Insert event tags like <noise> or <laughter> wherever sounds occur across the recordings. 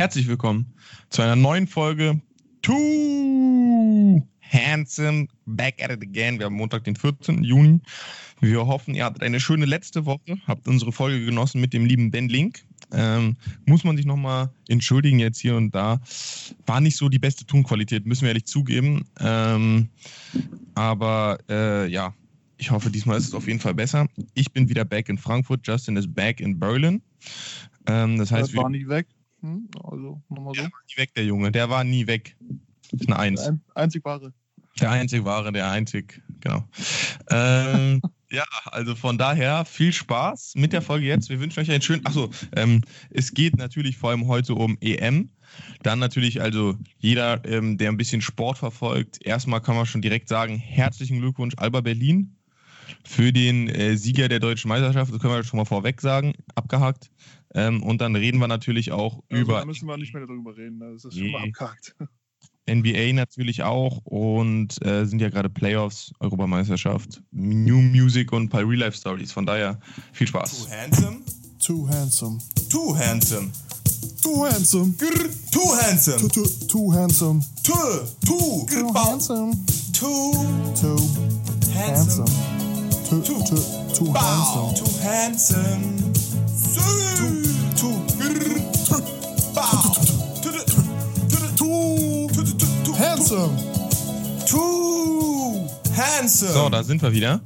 Herzlich willkommen zu einer neuen Folge Too Handsome Back at it again. Wir haben Montag, den 14. Juni. Wir hoffen, ihr hattet eine schöne letzte Woche, habt unsere Folge genossen mit dem lieben Ben Link. Ähm, muss man sich nochmal entschuldigen jetzt hier und da. War nicht so die beste Tonqualität, müssen wir ehrlich zugeben. Ähm, aber äh, ja, ich hoffe, diesmal ist es auf jeden Fall besser. Ich bin wieder back in Frankfurt, Justin ist back in Berlin. Ähm, das heißt, das war nie weg. Hm? Also, nochmal so. Der war nie weg, der Junge. Der war nie weg. Das ist eine Eins. Der ein, einzig wahre. Der einzig wahre, der einzig, genau. ähm, <laughs> ja, also von daher viel Spaß mit der Folge jetzt. Wir wünschen euch einen schönen. Achso, ähm, es geht natürlich vor allem heute um EM. Dann natürlich, also jeder, ähm, der ein bisschen Sport verfolgt, erstmal kann man schon direkt sagen: herzlichen Glückwunsch, Alba Berlin, für den äh, Sieger der deutschen Meisterschaft. Das können wir schon mal vorweg sagen, abgehakt. Ähm, und dann reden wir natürlich auch Also, über da müssen wir nicht mehr darüber reden. Das ist schon mal abgehakt. NBA natürlich auch und äh, sind ja gerade Playoffs, Europameisterschaft, New Music und ein paar Real Life Stories. Von daher viel Too Spaß. handsome, Too handsome. too handsome, Too handsome. grr, too handsome, Too, too handsome. too, too, Too handsome. too Too handsome, handsome. Too, Too. too, too handsome. too handsome, handsome. too handsome. So, da sind wir wieder.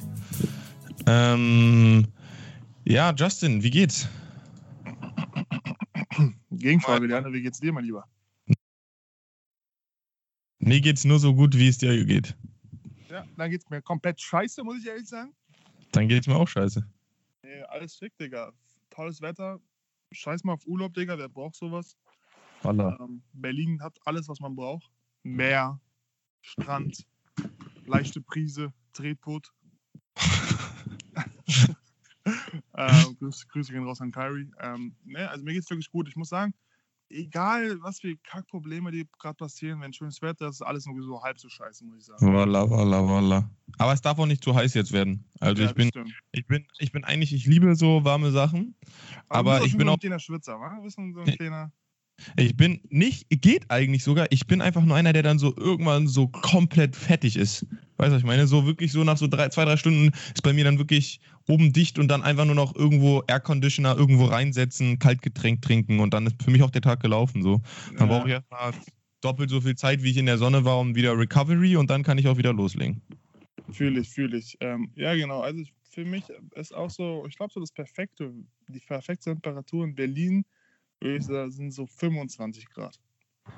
Ähm, ja, Justin, wie geht's? Gegenfrage, Liane, wie geht's dir, mein Lieber? Mir geht's nur so gut, wie es dir geht. Ja, dann geht's mir komplett scheiße, muss ich ehrlich sagen. Dann geht's mir auch scheiße. Nee, alles schick, Digga. Tolles Wetter. Scheiß mal auf Urlaub, Digga. Wer braucht sowas? Ähm, Berlin hat alles, was man braucht. Meer, Strand, leichte Prise, Tretboot. <laughs> ähm, Grüße, Grüße gehen raus an Kyrie. Ähm, ne, also mir geht's wirklich gut. Ich muss sagen, egal was für Kackprobleme die gerade passieren, wenn schönes Wetter ist, ist alles nur so halb so scheiße, muss ich sagen. Voila, voila, voila. Aber es darf auch nicht zu heiß jetzt werden. Also Ja, ich bin, stimmt. ich bin, ich bin eigentlich, ich liebe so warme Sachen. aber bist ich bin auch- ein kleiner Schwitzer, wa? Du bist so ein kleiner. Ich bin nicht, geht eigentlich sogar, ich bin einfach nur einer, der dann so irgendwann so komplett fettig ist. Weißt du, was ich meine? So wirklich so nach so drei, zwei, drei Stunden ist bei mir dann wirklich oben dicht und dann einfach nur noch irgendwo Air Conditioner irgendwo reinsetzen, Kaltgetränk trinken und dann ist für mich auch der Tag gelaufen. So. Dann brauche ich erstmal doppelt so viel Zeit, wie ich in der Sonne war, um wieder Recovery und dann kann ich auch wieder loslegen. Fühle ich, fühle ich. Ähm, ja, genau. Also ich, für mich ist auch so, ich glaube, so das perfekte, die perfekte Temperatur in Berlin würde ich sagen, sind so 25 Grad.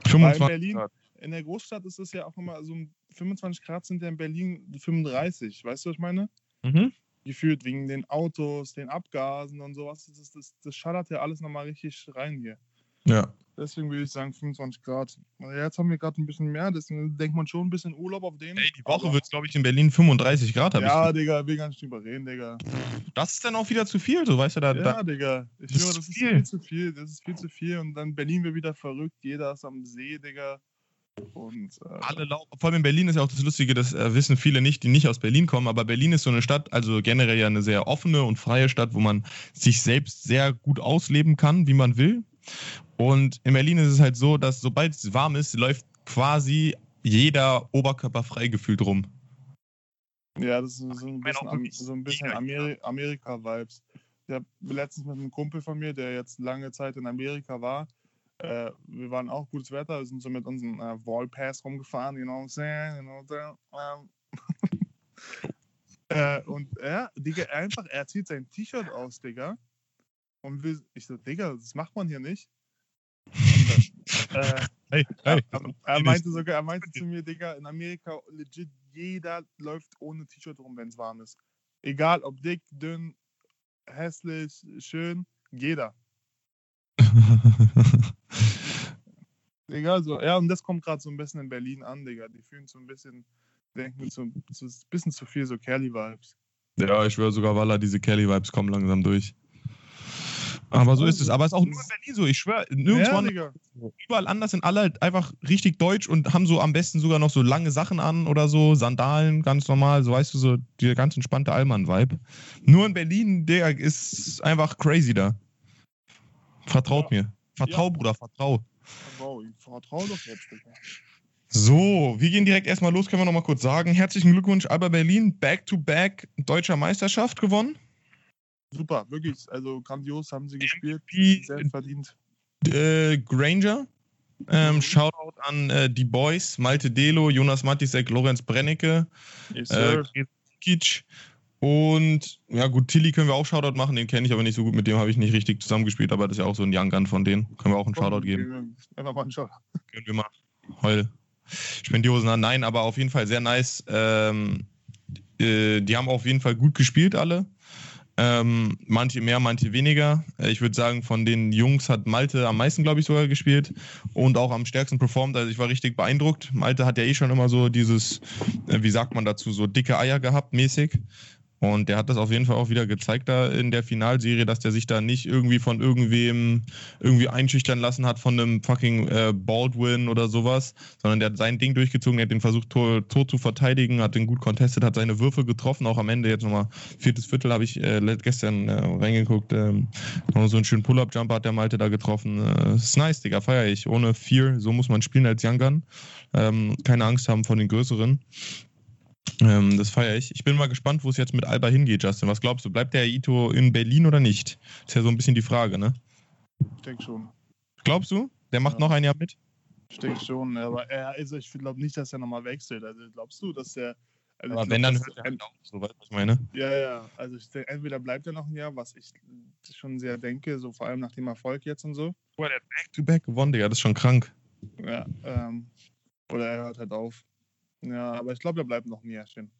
25 Berlin- Grad. In der Großstadt ist es ja auch immer so 25 Grad sind ja in Berlin 35. Weißt du, was ich meine? Mhm. Gefühlt wegen den Autos, den Abgasen und sowas. Das, das, das schallert ja alles nochmal richtig rein hier. Ja. Deswegen würde ich sagen 25 Grad. Jetzt haben wir gerade ein bisschen mehr, deswegen denkt man schon ein bisschen Urlaub auf den. Ey, die Woche wird es, glaube ich, in Berlin 35 Grad, habe Ja. Digga, will gar nicht drüber reden, Digga. Das ist dann auch wieder zu viel, so weißt du, da, Ja, da Digga. Ich das höre, ist das ist viel. viel zu viel. Das ist viel zu viel. Und dann Berlin wird wieder verrückt. Jeder ist am See, Digga. Und äh, alle lau- vor allem in Berlin ist ja auch das Lustige, das äh, wissen viele nicht, die nicht aus Berlin kommen, aber Berlin ist so eine Stadt, also generell ja eine sehr offene und freie Stadt, wo man sich selbst sehr gut ausleben kann, wie man will. Und in Berlin ist es halt so, dass sobald es warm ist, läuft quasi jeder oberkörperfrei gefühlt rum. ja, das ist so ein bisschen, so ein bisschen Ameri Amerika-Vibes. Ich habe letztens mit einem Kumpel von mir, der jetzt lange Zeit in Amerika war, äh, wir waren auch gutes Wetter, wir sind so mit unserem äh, Wallpass rumgefahren, you know what I'm saying? You know what I'm saying? Ähm, <laughs> äh, und er, Digga, einfach, er zieht sein T-Shirt aus, Digga. Und will, ich so, Digga, das macht man hier nicht. Äh, Hey, er, hey. er, er meinte sogar, er meinte zu mir, Digga, in Amerika legit jeder läuft ohne T-Shirt rum, wenn es warm ist. Egal ob dick, dünn, hässlich, schön, jeder. <laughs> Egal, so, ja, und das kommt gerade so ein bisschen in Berlin an, Digga. Die fühlen so ein bisschen, denken so, so ein bisschen zu viel so Kelly-Vibes. ja, ich schwöre sogar, Walla, diese Kelly-Vibes kommen langsam durch. Aber so ist es. Aber es ist auch nur in Berlin so. Ich schwöre, nirgendwo Ja, überall anders sind alle halt einfach richtig deutsch und haben so am besten sogar noch so lange Sachen an oder so, Sandalen, ganz normal, so weißt du, so der ganz entspannte Allmann-Vibe. Nur in Berlin, der ist einfach crazy da. Vertraut mir. Vertrau, Ja. Bruder, vertrau. Ich vertrau doch jetzt, Digga. So, wir gehen direkt erstmal los, können wir nochmal kurz sagen. Herzlichen Glückwunsch, Alba Berlin, Back-to-Back deutscher Meisterschaft gewonnen. Super, wirklich. Also grandios haben sie gespielt. Sehr verdient. äh, Granger. Ähm, Shoutout an äh, die Boys, Malte Delo, Jonas Matisek, Lorenz Brennecke, Yes, äh, und ja gut, Tilly können wir auch Shoutout machen, den kenne ich aber nicht so gut, mit dem habe ich nicht richtig zusammengespielt, aber das ist ja auch so ein Young Gun von denen. Können wir auch einen Shoutout geben. Einfach mal einen Shoutout. Können wir mal. Heul. Spendiosen an. Nein, aber auf jeden Fall sehr nice. Ähm, äh, die haben auf jeden Fall gut gespielt, alle. Ähm, manche mehr, manche weniger. Äh, ich würde sagen, von den Jungs hat Malte am meisten, glaube ich, sogar gespielt und auch am stärksten performt. Also ich war richtig beeindruckt. Malte hat ja eh schon immer so dieses, äh, wie sagt man dazu, so dicke Eier gehabt, mäßig. Und der hat das auf jeden Fall auch wieder gezeigt da in der Finalserie, dass der sich da nicht irgendwie von irgendwem irgendwie einschüchtern lassen hat von einem fucking äh, Baldwin oder sowas, sondern der hat sein Ding durchgezogen, der hat den versucht, tot, tot zu verteidigen, hat den gut contestet, hat seine Würfe getroffen, auch am Ende jetzt nochmal viertes Viertel habe ich äh, gestern äh, reingeguckt, ähm, so einen schönen Pull-Up-Jumper hat der Malte da getroffen. Äh, ist nice, Digga, feier ich. Ohne Fear, so muss man spielen als Young Gun. Ähm, keine Angst haben vor den Größeren. Ähm, das feiere ich. Ich bin mal gespannt, wo es jetzt mit Alba hingeht, Justin. Was glaubst du? Bleibt der Ito in Berlin oder nicht? Ist ja so ein bisschen die Frage, ne? Ich denke schon. Glaubst du? Der macht Ja. noch ein Jahr mit? Ich denke schon. Aber er, also ich glaube nicht, dass er nochmal wechselt. Also glaubst du, dass er. Also Aber wenn, glaub, dann hört er halt auf. So, weißt du, was ich meine? Ja, ja. Also ich denke, entweder bleibt er noch ein Jahr, was ich schon sehr denke, so vor allem nach dem Erfolg jetzt und so. Boah, der hat Back-to-Back gewonnen, Digga. Das ist schon krank. Ja. Ähm, oder er hört halt auf. Ja, aber ich glaube, er bleibt noch ein Jährchen.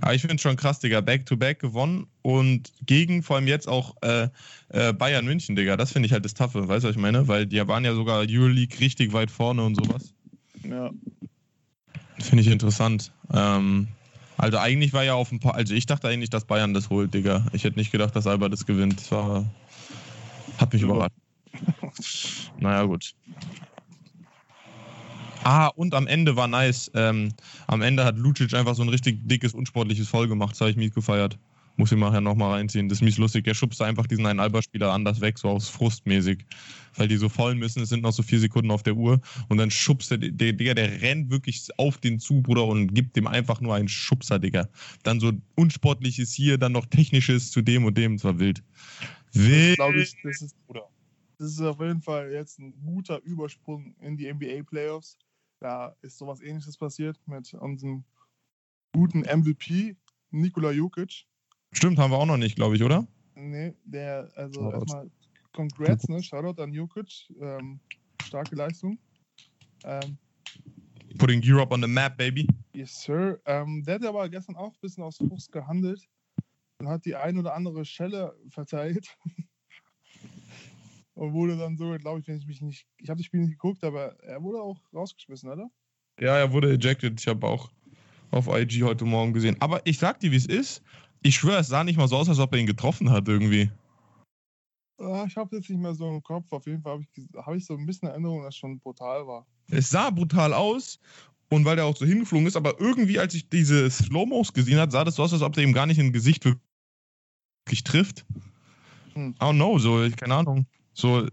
Aber ich finde es schon krass, Digga. Back-to-back gewonnen und gegen vor allem jetzt auch äh, äh, Bayern München, Digga. Das finde ich halt das Taffe. Weißt du, was ich meine? Weil die waren ja sogar Euroleague richtig weit vorne und sowas. Ja. Finde ich interessant. Ähm, also eigentlich war ja auf ein paar, also ich dachte eigentlich, dass Bayern das holt, Digga. Ich hätte nicht gedacht, dass Alba das gewinnt. Das war, hat mich Ja. überrascht. <laughs> Naja, gut. Ah, und am Ende war nice. Ähm, am Ende hat Lucic einfach so ein richtig dickes, unsportliches Foul gemacht. Das habe ich mies gefeiert. Muss ich nachher nochmal reinziehen. Das ist mies lustig. Der schubst einfach diesen einen Alba-Spieler anders weg, so aus Frustmäßig. Weil die so voll müssen. Es sind noch so vier Sekunden auf der Uhr. Und dann schubst der, der Digga, der rennt wirklich auf den zu, Bruder, und gibt dem einfach nur einen Schubser, Digga. Dann so unsportliches hier, dann noch technisches zu dem und dem. Das war wild. Wild. glaube ich, das ist, Bruder. das ist auf jeden Fall jetzt ein guter Übersprung in die NBA Playoffs. Da ist sowas ähnliches passiert mit unserem guten MVP, Nikola Jokic. Stimmt, haben wir auch noch nicht, glaube ich, oder? Nee, der, also Shoutout. erstmal Congrats, ne? Shoutout an Jokic. Ähm, starke Leistung. Ähm, Putting Europe on the map, baby. yes, Sir. Ähm, der hat aber gestern auch ein bisschen aus Frust gehandelt und hat die ein oder andere Schelle verteilt. <laughs> und wurde dann so, glaube ich, wenn ich mich nicht. Ich habe das Spiel nicht geguckt, aber er wurde auch rausgeschmissen, oder? Ja, er wurde ejected. Ich habe auch auf IG heute Morgen gesehen. Aber ich sag dir, wie es ist. Ich schwöre, es sah nicht mal so aus, als ob er ihn getroffen hat irgendwie. Ah, ich habe jetzt nicht mehr so im Kopf. Auf jeden Fall habe ich, hab ich so ein bisschen Erinnerung, dass es schon brutal war. Es sah brutal aus. Und weil der auch so hingeflogen ist, aber irgendwie, als ich diese Slow-Mos gesehen habe, sah das so aus, als ob der ihm gar nicht im Gesicht wirklich trifft. Hm. I don't know, so, keine Ahnung. So,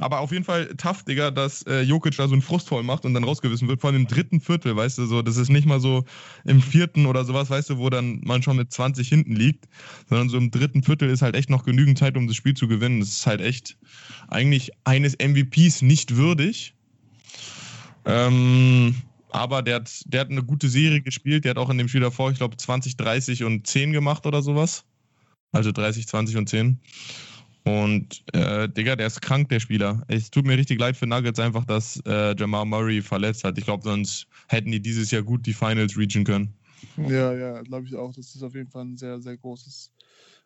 aber auf jeden Fall tough, Digga, dass äh, Jokic da so einen Frust voll macht und dann rausgewissen wird. Vor allem im dritten Viertel, weißt du, so, das ist nicht mal so im vierten oder sowas, weißt du, wo dann man schon mit 20 hinten liegt, sondern so im dritten Viertel ist halt echt noch genügend Zeit, um das Spiel zu gewinnen. Das ist halt echt eigentlich eines MVPs nicht würdig. Ähm, aber der hat, der hat eine gute Serie gespielt. Der hat auch in dem Spiel davor, ich glaube, 20, 30 und 10 gemacht oder sowas. Also 30, 20 und 10. Und äh, Digga, der ist krank, der Spieler. Es tut mir richtig leid für Nuggets einfach, dass äh, Jamal Murray verletzt hat. Ich glaube, sonst hätten die dieses Jahr gut die Finals reachen können. Ja, ja, glaube ich auch. dass Das auf jeden Fall ein sehr, sehr großes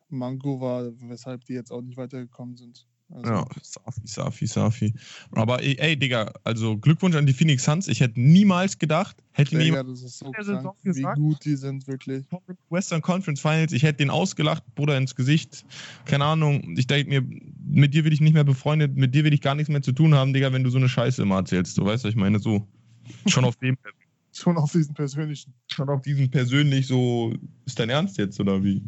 Manko war, weshalb die jetzt auch nicht weitergekommen sind. Also, Ja, Safi, Safi, Safi. Aber ey, ey, Digga, also Glückwunsch an die Phoenix Suns. Ich hätte niemals gedacht, hätte Digga, ist so krank, wie gesagt? gut die sind, wirklich. Western Conference Finals, ich hätte den ausgelacht, Bruder, ins Gesicht. Keine Ahnung, ich denke mir, mit dir will ich nicht mehr befreundet, mit dir will ich gar nichts mehr zu tun haben, Digga, wenn du so eine Scheiße immer erzählst. Du weißt, was ich meine, so. Schon auf dem, Schon auf diesen persönlichen. schon auf diesen persönlich so, ist dein Ernst jetzt, oder wie?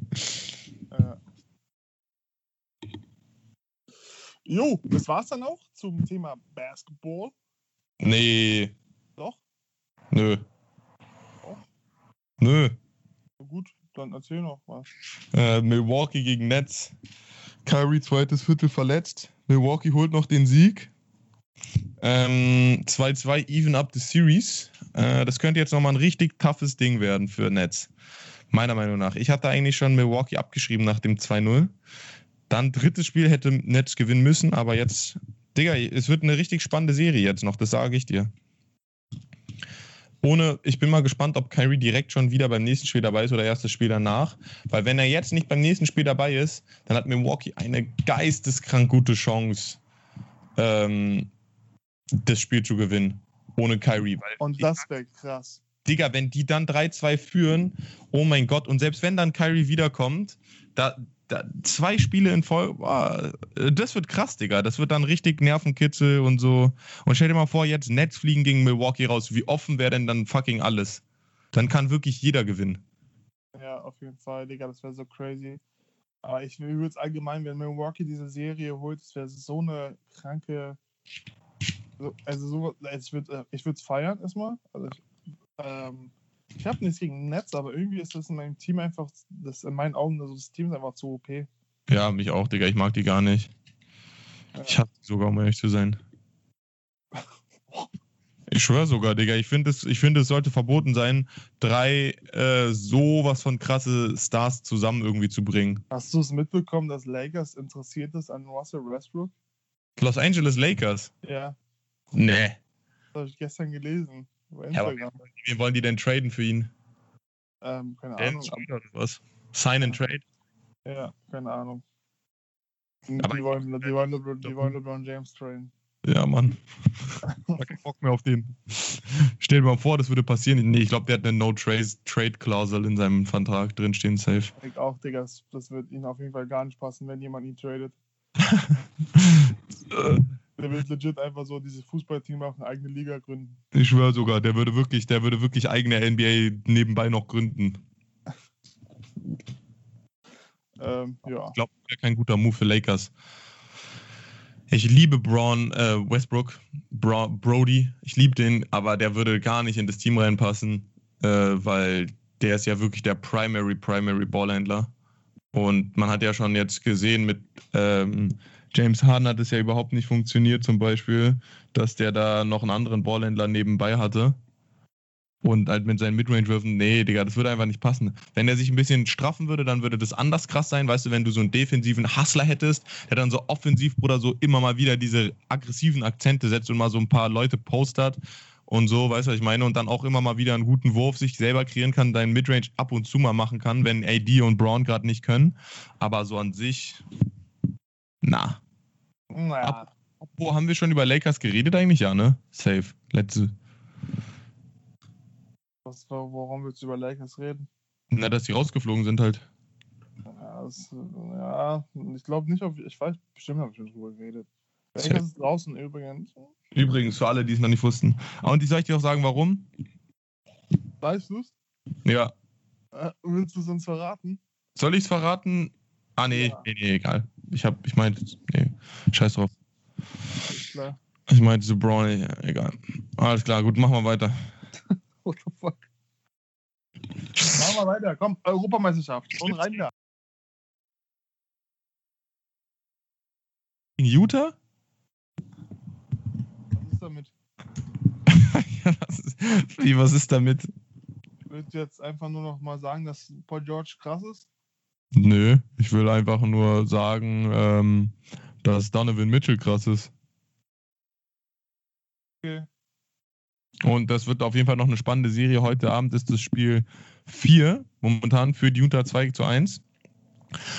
Jo, das war's dann auch zum Thema Basketball. Nee. Doch? Nö. Doch? Nö. Na gut, dann erzähl noch was. Äh, Milwaukee gegen Nets. Kyrie zweites Viertel verletzt. Milwaukee holt noch den Sieg. Ähm, 2-2 even up the series. Äh, das könnte jetzt nochmal ein richtig toughes Ding werden für Nets. Meiner Meinung nach. Ich hatte eigentlich schon Milwaukee abgeschrieben nach dem 2-0. Dann drittes Spiel hätte Nets gewinnen müssen, aber jetzt, Digga, es wird eine richtig spannende Serie jetzt noch, das sage ich dir. Ohne, ich bin mal gespannt, ob Kyrie direkt schon wieder beim nächsten Spiel dabei ist oder erst das Spiel danach. Weil wenn er jetzt nicht beim nächsten Spiel dabei ist, dann hat Milwaukee eine geisteskrank gute Chance, ähm, das Spiel zu gewinnen. Ohne Kyrie. Und das wäre krass. Digga, wenn die dann 3-2 führen, oh mein Gott, und selbst wenn dann Kyrie wiederkommt, da, da zwei Spiele in Folge, boah, das wird krass, Digga. Das wird dann richtig Nervenkitzel und so. Und stell dir mal vor, jetzt Nets fliegen gegen Milwaukee raus. Wie offen wäre denn dann fucking alles? Dann kann wirklich jeder gewinnen. Ja, auf jeden Fall, Digga, das wäre so crazy. Aber ich würde es allgemein, wenn Milwaukee diese Serie holt, das wäre so eine kranke. So, also, so, also ich würde es feiern erstmal. Also ich, ähm, ich habe nichts gegen Netz, aber irgendwie ist das in meinem Team einfach, das in meinen Augen, also das Team ist einfach zu OP. Ja, mich auch, Digga. Ich mag die gar nicht. Ich hasse die sogar, um ehrlich zu sein. <laughs> Ich schwöre sogar, Digga. Ich finde, es, ich es sollte verboten sein, drei äh, sowas von krasse Stars zusammen irgendwie zu bringen. Hast du es mitbekommen, dass Lakers interessiert ist an Russell Westbrook? Los Angeles Lakers? Ja, Nee. das habe ich gestern gelesen. Ja, aber. Wen wollen die denn traden für ihn? ähm, keine Ahnung. Schneider oder was? Sign and trade? Ja, keine Ahnung. Aber die, ich- wollen, die, wollen LeBron, die wollen LeBron James trainen. Ja, Mann. Ich <laughs> hab keinen Bock mehr auf den. Stell dir mal vor, das würde passieren. Nee, ich glaube, der hat eine No-Trade-Klausel in seinem Vertrag drinstehen, safe. Ich auch, Digga, das, das wird ihnen auf jeden Fall gar nicht passen, wenn jemand ihn tradet. <laughs> Der wird legit einfach so dieses Fußballteam machen, eigene Liga gründen. ich schwöre sogar, der würde wirklich, der würde wirklich eigene NBA nebenbei noch gründen. Ähm, ja. Ich glaube, wäre kein guter Move für Lakers. Ich liebe Braun äh, Westbrook, Bra Brody. Ich liebe den, aber der würde gar nicht in das Team reinpassen, äh, weil der ist ja wirklich der Primary, Primary Ballhändler. Und man hat ja schon jetzt gesehen, mit ähm, James Harden hat es ja überhaupt nicht funktioniert, zum Beispiel, dass der da noch einen anderen Ballhändler nebenbei hatte. Und halt mit seinen Midrange-Würfen, nee, Digga, das würde einfach nicht passen. Wenn er sich ein bisschen straffen würde, dann würde das anders krass sein. Weißt du, wenn du so einen defensiven Hustler hättest, der dann so offensiv, Bruder, so immer mal wieder diese aggressiven Akzente setzt und mal so ein paar Leute postert und so, weißt du, was ich meine? Und dann auch immer mal wieder einen guten Wurf sich selber kreieren kann, deinen Midrange ab und zu mal machen kann, wenn AD und Braun gerade nicht können. Aber so an sich, na. Naja, Wo haben wir schon über Lakers geredet eigentlich? Ja, ne? Safe. Letzte. was, worum willst du über Lakers reden? Na, dass die rausgeflogen sind halt. Ja, das, ja ich glaube nicht, auf, ich weiß, bestimmt habe ich schon drüber geredet. Safe. Lakers ist draußen übrigens. Übrigens, für alle, die es noch nicht wussten. Ah, Und ich soll ich dir auch sagen, warum? Weißt du es? Ja. Äh, willst du es uns verraten? Soll ich es verraten? Ah, nee, Ja. nee, nee, egal. Ich hab, ich meinte, nee, scheiß drauf. Alles klar. Ich meinte so Braun, ja, egal. Alles klar, gut, machen wir weiter. <laughs> What the fuck? Machen wir weiter. Komm, Europameisterschaft. Und rein da. In Utah? Was ist damit? <laughs> ja, was ist, wie, was ist damit? Willst du jetzt einfach nur noch mal sagen, dass Paul George krass ist? Nö, ich will einfach nur sagen, ähm, dass Donovan Mitchell krass ist. Okay. Und das wird auf jeden Fall noch eine spannende Serie. Heute Abend ist das Spiel 4, momentan für die Utah 2 zu 1.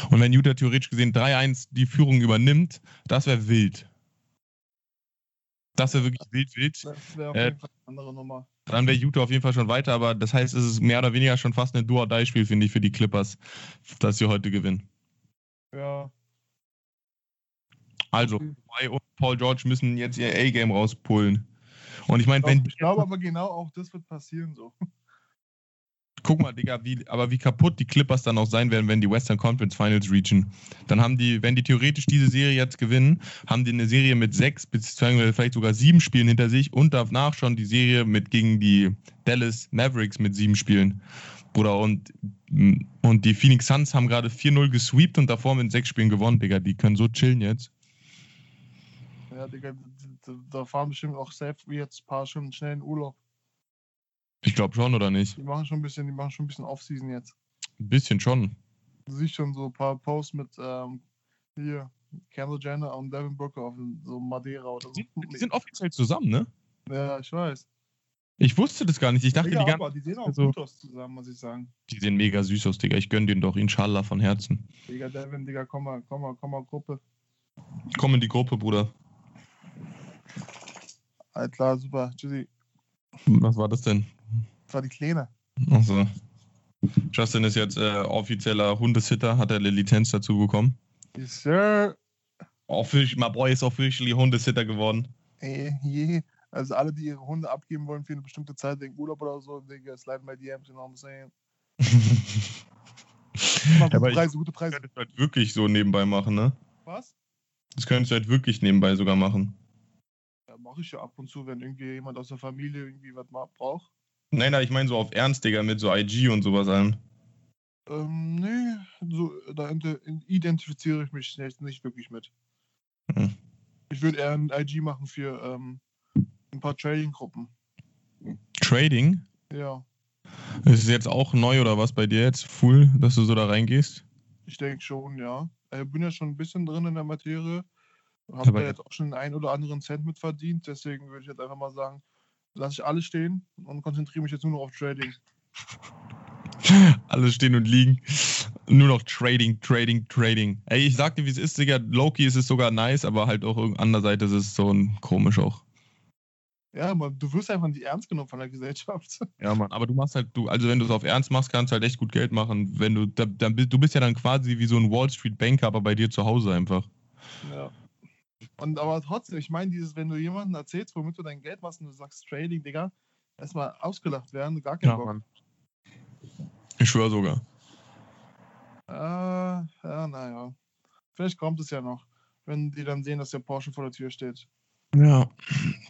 Und wenn Utah theoretisch gesehen 3-1 die Führung übernimmt, das wäre wild. Das wäre wirklich wild, wild. Das wäre auf Äh, jeden Fall eine andere Nummer. Dann wäre Utah auf jeden Fall schon weiter, aber das heißt, es ist mehr oder weniger schon fast ein Do-or-Die-Spiel, finde ich, für die Clippers, dass sie heute gewinnen. Ja. Also, Kawhi und Paul George müssen jetzt ihr A-Game rauspullen. Und ich meine, wenn ich glaube aber genau auch das wird passieren so. Guck mal, Digga, wie, aber wie kaputt die Clippers dann auch sein werden, wenn die Western Conference Finals reachen. Dann haben die, wenn die theoretisch diese Serie jetzt gewinnen, haben die eine Serie mit sechs, beziehungsweise vielleicht sogar sieben Spielen hinter sich und danach schon die Serie mit gegen die Dallas Mavericks mit sieben Spielen. Bruder, und, und die Phoenix Suns haben gerade 4-0 gesweept und davor mit sechs Spielen gewonnen, Digga. Die können so chillen jetzt. Ja, Digga, da, fahren bestimmt auch safe jetzt ein paar schon schnell in Urlaub. Ich glaube schon, oder nicht? Die machen schon ein bisschen, die machen schon ein bisschen Offseason jetzt. Ein bisschen schon. Du siehst schon so ein paar Posts mit ähm, hier, Kendall Jenner und Devin Booker auf so Madeira oder so. Die, die sind offiziell zusammen, ne? Ja, ich weiß. Ich wusste das gar nicht. Ich dachte, Digga, die, ganzen, die sehen auch also- gut aus zusammen, muss ich sagen. die sehen mega süß aus, Digga. Ich gönn denen doch, inshallah, von Herzen. Digga, Devin, Digga, komm mal, komm mal, komm mal, Gruppe. Komm in die Gruppe, Bruder. Alles klar, super. Tschüssi. Was war das denn? Das war die Kleine. Achso. Justin ist jetzt äh, offizieller Hundesitter, hat er eine Lizenz dazu bekommen. Yes, sir. Offic my boy ist officially Hundesitter geworden. Ey, je. Also alle, die ihre Hunde abgeben wollen für eine bestimmte Zeit wegen Urlaub oder so, Digga, slide my DMs, you know what I'm saying? <laughs> Mal gute Preise, gute Das Preise. könntest du halt wirklich so nebenbei machen, ne? Was? Das könntest du halt wirklich nebenbei sogar machen. Ja, mache ich ja ab und zu, wenn irgendwie jemand aus der Familie irgendwie was braucht. Nein, nein, ich meine so auf Ernst, Digga, mit so IG und sowas allem. Ähm, nee, so, da ide- identifiziere ich mich nicht, nicht wirklich mit. Hm. Ich würde eher ein IG machen für ähm, ein paar Trading-Gruppen. Trading? Ja, Ist es jetzt auch neu oder was bei dir jetzt? Full, dass du so da reingehst? ich denke schon, ja. Ich bin ja schon ein bisschen drin in der Materie. Habe da ja- jetzt auch schon den einen oder anderen Cent mit verdient. Deswegen würde ich jetzt einfach mal sagen, lasse ich alles stehen und konzentriere mich jetzt nur noch auf Trading. <laughs> Alles stehen und liegen. Nur noch Trading, Trading, Trading. Ey, ich sag dir, wie es ist, Digga. Loki ist es sogar nice, aber halt auch an der Seite ist es so ein komisch auch. Ja, man, du wirst einfach nicht ernst genommen von der Gesellschaft. <laughs> Ja, Mann, aber du machst halt, du, also wenn du es auf Ernst machst, kannst du halt echt gut Geld machen. Wenn du, da, dann, bist- du bist ja dann quasi wie so ein Wall Street Banker, aber bei dir zu Hause einfach. Ja. Und aber trotzdem, ich meine, dieses, wenn du jemandem erzählst, womit du dein Geld machst und du sagst Trading, Digga, erstmal ausgelacht werden, gar kein Bock. Ich schwöre sogar. Äh, ja, naja. Vielleicht kommt es ja noch, wenn die dann sehen, dass der Porsche vor der Tür steht. Ja,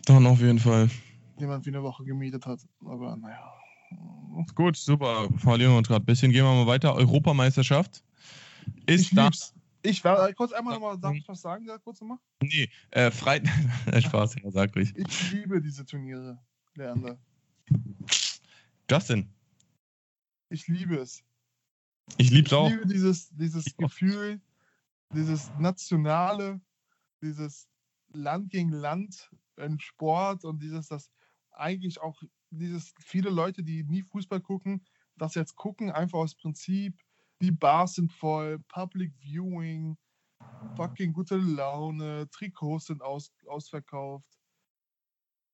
dann auf jeden Fall. Jemand wie eine Woche gemietet hat. Aber naja. Gut, super. Verlieren wir uns gerade ein bisschen. Gehen wir mal weiter. Europameisterschaft ist Ich da. lieb's. Ich war kurz einmal nochmal, darf ich was sagen, kurz nochmal? Nee, äh, Freitag. <laughs> Spaß, ja, sag ruhig. Ich liebe diese Turniere, Leander. Justin, Ich liebe es. ich lieb's Ich auch. liebe dieses, dieses Ich auch. Gefühl, dieses Nationale, dieses Land gegen Land im Sport und dieses, das eigentlich auch, dieses viele Leute, die nie Fußball gucken, das jetzt gucken, einfach aus Prinzip, die Bars sind voll, Public Viewing, fucking gute Laune, Trikots sind aus, ausverkauft.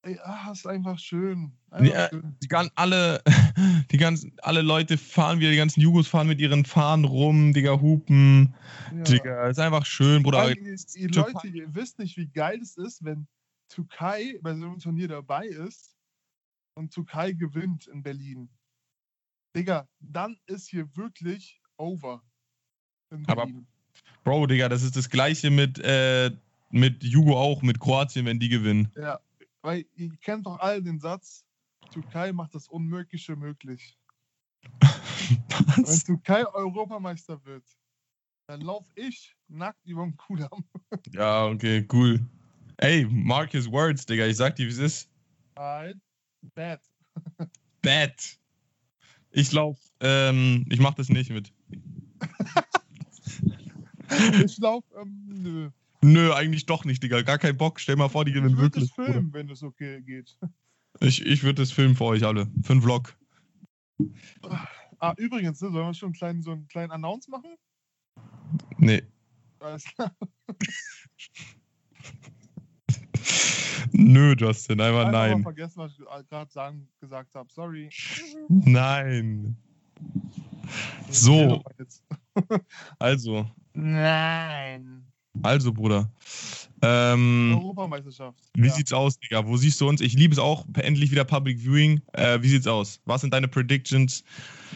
Ey, ah, ist einfach schön. Einfach Ja, schön. Die ganzen, alle, <laughs> die ganzen, alle Leute fahren wieder, die ganzen Jugos fahren mit ihren Fahnen rum, Digga, hupen. Ja. Digga, ist einfach schön, Bruder. allem, ihr, Leute, ihr wisst nicht, wie geil es ist, wenn Türkei bei so einem Turnier dabei ist und Türkei gewinnt in Berlin. Digga, dann ist hier wirklich over. Aber-. Bro, Digga, das ist das gleiche mit, äh, mit Jugo auch, mit Kroatien, wenn die gewinnen. Ja, weil ihr kennt doch alle den Satz, Türkei macht das Unmögliche möglich. <laughs> Wenn? Türkei Europameister wird, dann lauf ich nackt über den Kudamm. <laughs> Ja, okay, cool. Ey, mark his words, Digga. Ich sag dir, wie es ist. Alright, bad. <laughs> Bad. Ich lauf, ähm, ich mach das nicht mit. <laughs> Ich lauf, ähm, nö. Nö, eigentlich doch nicht, Digga. Gar kein Bock. Stell mal vor, die Ich gewinnen würde es wirklich. Bruder. filmen, wenn es okay geht. Ich, ich würde das filmen für euch alle. Für einen Vlog. Ah, übrigens, ne, sollen wir schon einen kleinen, so einen kleinen Announce machen? Nee. Alles klar. Nö, Justin, einfach Einfach mal nein. vergessen, was ich gerade gesagt habe. Sorry. Nein. So. <laughs> Also, Nein. Also, Bruder. Ähm, Europameisterschaft. wie ja. sieht's aus, Digga? Wo siehst du uns? Ich liebe es auch. Endlich wieder Public Viewing. Äh, wie sieht's aus? Was sind deine Predictions?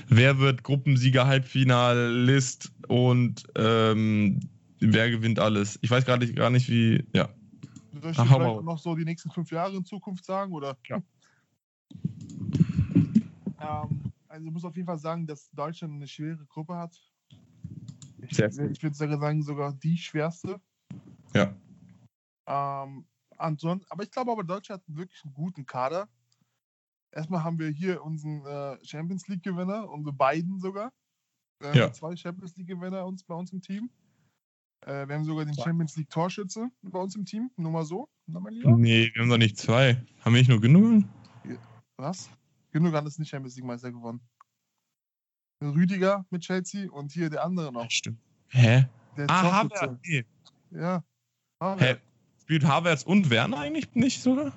Wer wird Gruppensieger, Halbfinalist und ähm, wer gewinnt alles? Ich weiß gerade nicht, gar nicht, wie. Ja. Soll ich Ach, vielleicht auch noch so die nächsten fünf Jahre in Zukunft sagen? Oder? Ja. Ähm, also ich muss auf jeden Fall sagen, dass Deutschland eine schwere Gruppe hat. Ich, ich würde sagen, sogar die schwerste. Ja. Ähm, ansonsten, aber ich glaube aber, Deutschland hat wirklich einen guten Kader. Erstmal haben wir hier unseren äh, Champions League-Gewinner, unsere beiden sogar. Haben Ja. Zwei Champions League-Gewinner uns, bei uns im Team. Äh, wir haben sogar den Zwei. Champions League-Torschütze bei uns im Team. Nur mal so. Mein Lieber. Nee, wir haben doch nicht zwei. Haben wir nicht nur genug? Was? Gündogan ist nicht Champions League-Meister geworden. Rüdiger mit Chelsea und hier der andere noch. Stimmt. Hä? Der Ah. Havertz. Nee. Ja. Hä? Havertz. Spielt Havertz und Werner eigentlich nicht sogar?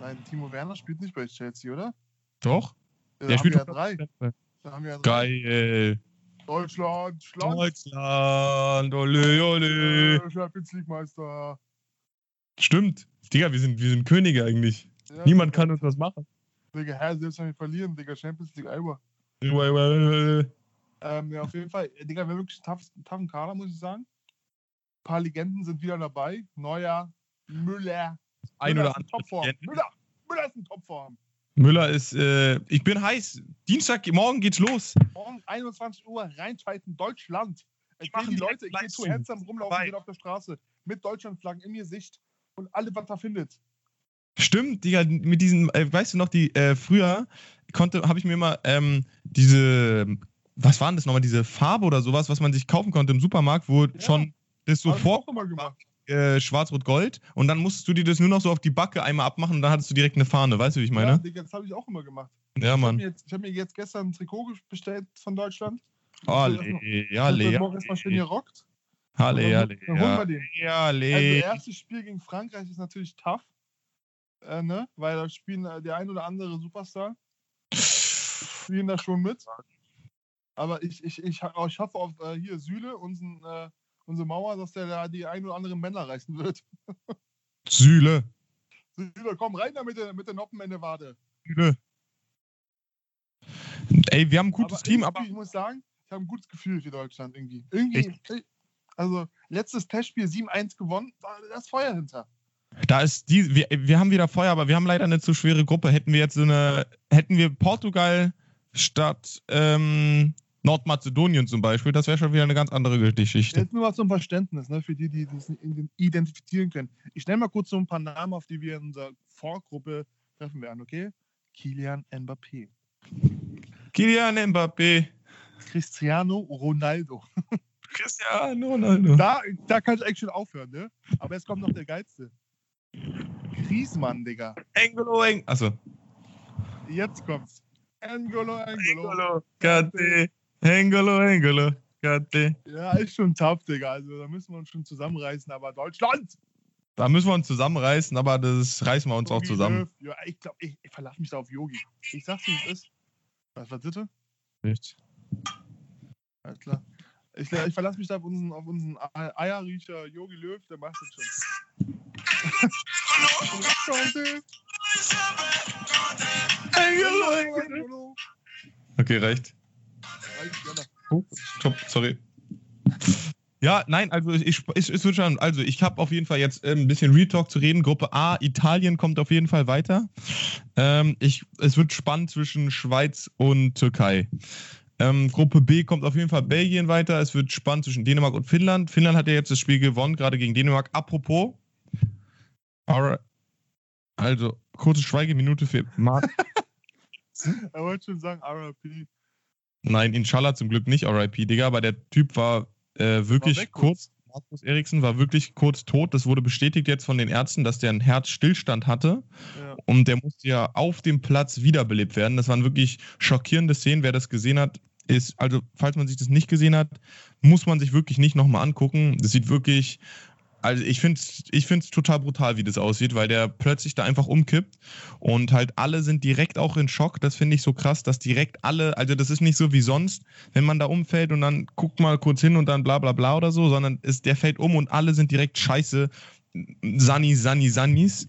Nein, Timo Werner spielt nicht bei Chelsea, oder? Doch. Da Der spielt ja drei. Da haben wir ja drei. Geil. Deutschland, Schland, Deutschland, ole, ole. äh, Champions League-Meister. Stimmt. Digga, wir sind, wir sind Könige eigentlich. Ja, Niemand kann uns was machen. Digga, hä, selbst wenn wir verlieren, Digga, Champions League, Alba. Ein Ähm, ja, auf jeden Fall. Äh, Digga, wir haben wirklich einen tough- einen toughen Kader, muss ich sagen. Ein paar Legenden sind wieder dabei. Neuer, Müller. Müller oder andere. Topform. Müller, Müller ist in Topform. Müller ist, äh, ich bin heiß. Dienstag, morgen geht's los. Morgen 21 Uhr reinschalten, Deutschland. Ich machen die Leute, ich gehe zu handsam rumlaufen sehen auf der Straße mit Deutschlandflaggen in Gesicht und alle, was er findet. Stimmt, Digga, mit diesen, äh, weißt du noch, die, äh, früher konnte, habe ich mir immer ähm, diese, was waren das nochmal, diese Farbe oder sowas, was man sich kaufen konnte im Supermarkt, wo Ja. schon das Hab ich sofort auch immer gemacht. äh, schwarz-rot-gold und dann musstest du dir das nur noch so auf die Backe einmal abmachen und dann hattest du direkt eine Fahne, weißt du, wie ich Ja, meine? Digga, das habe ich auch immer gemacht. Ja, Ich habe Mann. mir, jetzt- ich hab mir jetzt gestern ein Trikot bestellt von Deutschland. Alle, Ich alle, hab morgen erstmal schön gerockt. alle, Dann- alle, dann holen wir den. alle. Also, erstes Spiel gegen Frankreich ist natürlich tough. Äh, ne? Weil da spielen äh, der ein oder andere Superstar. Spielen da schon mit. Aber ich, ich, ich, ha- ich hoffe auf äh, hier Süle, unseren, äh, unsere Mauer, dass der da die ein oder anderen Männer reißen wird. <laughs> Süle, Süle, komm rein da mit der, mit der Noppen in der Wade. Süle. Ey, wir haben ein gutes Team, irgendwie, aber Ich muss sagen, ich habe ein gutes Gefühl für Deutschland irgendwie. Irgendwie. Also, letztes Testspiel 7-1 gewonnen, da ist Feuer hinter. Da ist die, wir, wir haben wieder Feuer, aber wir haben leider eine zu schwere Gruppe. Hätten wir jetzt so eine, hätten wir Portugal statt ähm, Nordmazedonien zum Beispiel, das wäre schon wieder eine ganz andere Geschichte. Jetzt nur mal zum Verständnis, ne, für die, die das nicht identifizieren können. Ich nenne mal kurz so ein paar Namen, auf die wir in unserer Vorgruppe treffen werden, okay? Kilian Mbappé, Kylian Mbappé, Cristiano Ronaldo. Cristiano Ronaldo. Da, da kann ich eigentlich schon aufhören, ne? Aber jetzt kommt noch der Geilste. Griezmann, Digga. Engolo, Eng. Achso. Jetzt kommt's. Engolo, Engolo. Engolo, Kate. Engolo, Engolo, Kate. Ja, ist schon tough, Digga. Also da müssen wir uns schon zusammenreißen, aber Deutschland! Da müssen wir uns zusammenreißen, aber das reißen wir uns auch Jogi zusammen. Löw. Ja, ich glaube, ich, ich verlasse mich da auf Yogi. Ich sag's, wie es ist. Was, was bitte? Nicht. Alles klar. Ich, ich verlasse mich da auf unseren, auf unseren Ei- Eierriecher Yogi Löw, der macht das schon. Okay, reicht. Top, sorry. Ja, nein, also ich, ich, ich würde schon, also ich habe auf jeden Fall jetzt ähm, ein bisschen Real Talk zu reden. Gruppe A, Italien kommt auf jeden Fall weiter. Ähm, ich, es wird spannend zwischen Schweiz und Türkei. Ähm, Gruppe B kommt auf jeden Fall Belgien weiter. Es wird spannend zwischen Dänemark und Finnland. Finnland hat ja jetzt das Spiel gewonnen, gerade gegen Dänemark. Apropos, alright. Also kurze Schweigeminute für Marc. <laughs> Er wollte schon sagen, RIP. Nein, Inshallah zum Glück nicht, RIP, Digga, aber der Typ war äh, wirklich weg kurz. Markus Eriksen war wirklich kurz tot. Das wurde bestätigt jetzt von den Ärzten, dass der einen Herzstillstand hatte Ja. und der musste ja auf dem Platz wiederbelebt werden. Das waren wirklich schockierende Szenen. Wer das gesehen hat, ist, also falls man sich das nicht gesehen hat, muss man sich wirklich nicht nochmal angucken. Das sieht wirklich also ich finde es ich find's total brutal, wie das aussieht, weil der plötzlich da einfach umkippt und halt alle sind direkt auch in Schock. Das finde ich so krass, dass direkt alle, also das ist nicht so wie sonst, wenn man da umfällt und dann guckt mal kurz hin und dann bla bla bla oder so, sondern ist, der fällt um und alle sind direkt scheiße. Sani, Sani, Sanis.